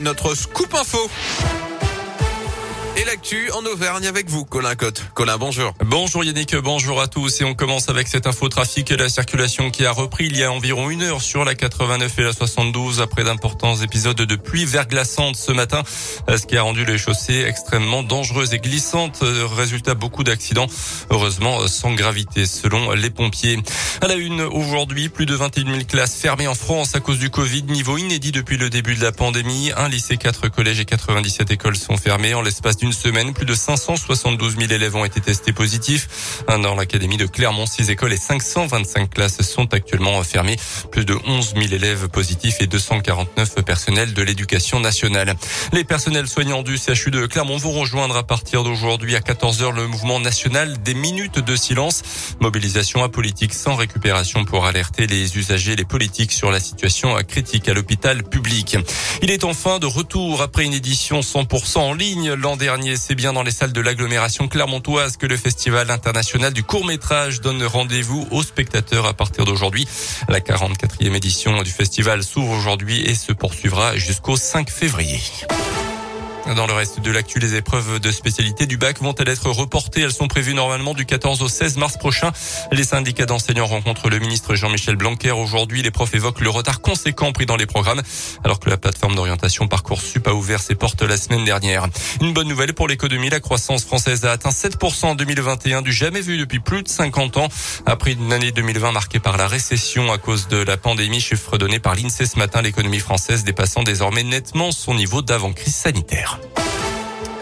Notre scoop info. Et l'actu en Auvergne avec vous, Colin Cotte. Colin, bonjour. Bonjour Yannick, bonjour à tous. Et on commence avec cette info trafic et la circulation qui a repris il y a environ une heure sur la 89 et la 72 après d'importants épisodes de pluie verglaçante ce matin, ce qui a rendu les chaussées extrêmement dangereuses et glissantes. Résultat, beaucoup d'accidents. Heureusement, sans gravité, selon les pompiers. À la une, aujourd'hui, plus de 21 000 classes fermées en France à cause du Covid. Niveau inédit depuis le début de la pandémie. Un lycée, quatre collèges et 97 écoles sont fermés en l'espace une semaine. Plus de 572 000 élèves ont été testés positifs. Dans l'académie de Clermont, six écoles et 525 classes sont actuellement fermées. Plus de 11 000 élèves positifs et 249 personnels de l'éducation nationale. Les personnels soignants du CHU de Clermont vont rejoindre à partir d'aujourd'hui à 14h le mouvement national des minutes de silence. Mobilisation apolitique sans récupération pour alerter les usagers et les politiques sur la situation critique à l'hôpital public. Il est enfin de retour après une édition 100% en ligne l'an dernier c'est bien dans les salles de l'agglomération clermontoise que le Festival international du court-métrage donne rendez-vous aux spectateurs à partir d'aujourd'hui. La 44e édition du festival s'ouvre aujourd'hui et se poursuivra jusqu'au 5 février. Dans le reste de l'actu, les épreuves de spécialité du bac vont-elles être reportées? Elles sont prévues normalement du 14 au 16 mars prochain. Les syndicats d'enseignants rencontrent le ministre Jean-Michel Blanquer. Aujourd'hui, les profs évoquent le retard conséquent pris dans les programmes, alors que la plateforme d'orientation Parcoursup a ouvert ses portes la semaine dernière. Une bonne nouvelle pour l'économie, la croissance française a atteint 7% en 2021, du jamais vu depuis plus de 50 ans. Après une année 2020 marquée par la récession à cause de la pandémie, chiffre donné par l'INSEE ce matin, l'économie française dépassant désormais nettement son niveau d'avant-crise sanitaire.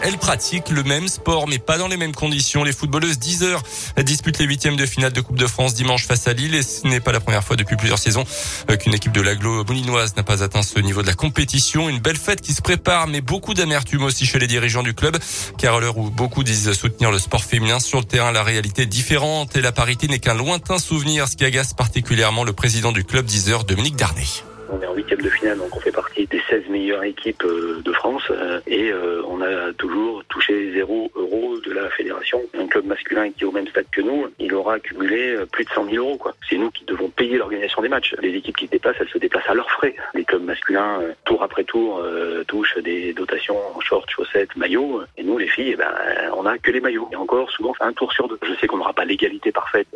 Elle pratique le même sport, mais pas dans les mêmes conditions. Les footballeuses 10 heures disputent les huitièmes de finale de Coupe de France dimanche face à Lille. Et ce n'est pas la première fois depuis plusieurs saisons euh, qu'une équipe de l'aglo boulinoise n'a pas atteint ce niveau de la compétition. Une belle fête qui se prépare, mais beaucoup d'amertume aussi chez les dirigeants du club.Car à l'heure où beaucoup disent soutenir le sport féminin sur le terrain, la réalité est différente et la parité n'est qu'un lointain souvenir, ce qui agace particulièrement le président du club 10 heures, Dominique Darnay. On est en huitième de finale, donc on fait partie des 16 meilleures équipes euh, de France euh, et euh, on a toujours touché 0 euros de la fédération. Un club masculin qui est au même stade que nous, il aura accumulé plus de 100 000 euros. C'est nous qui devons payer l'organisation des matchs. Les équipes qui se déplacent, elles se déplacent à leurs frais. Les clubs masculins, tour après tour, touchent des dotations en short, chaussettes, maillots. Et nous, les filles, eh ben, on a que les maillots. Et encore, souvent, un tour sur deux. Je sais qu'on n'aura pas l'égalité parfaite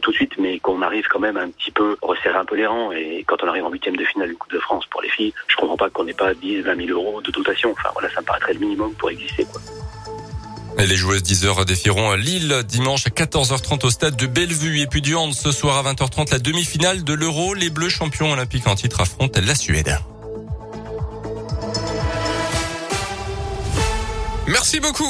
tout de suite, mais qu'on arrive quand même un petit peu resserrer un peu les rangs. Et quand on arrive en huitième de finale du Coupe de France pour les filles, je comprends pas qu'on n'ait pas 10, 20 000 euros de dotation. Enfin voilà, ça me paraîtrait le minimum pour exister. Les joueuses 10 heures défieront Lille dimanche à 14h30 au stade de Bellevue. Et puis du hand ce soir à 20h30 la demi-finale de l'Euro. Les Bleus champions olympiques en titre affrontent la Suède. Merci beaucoup.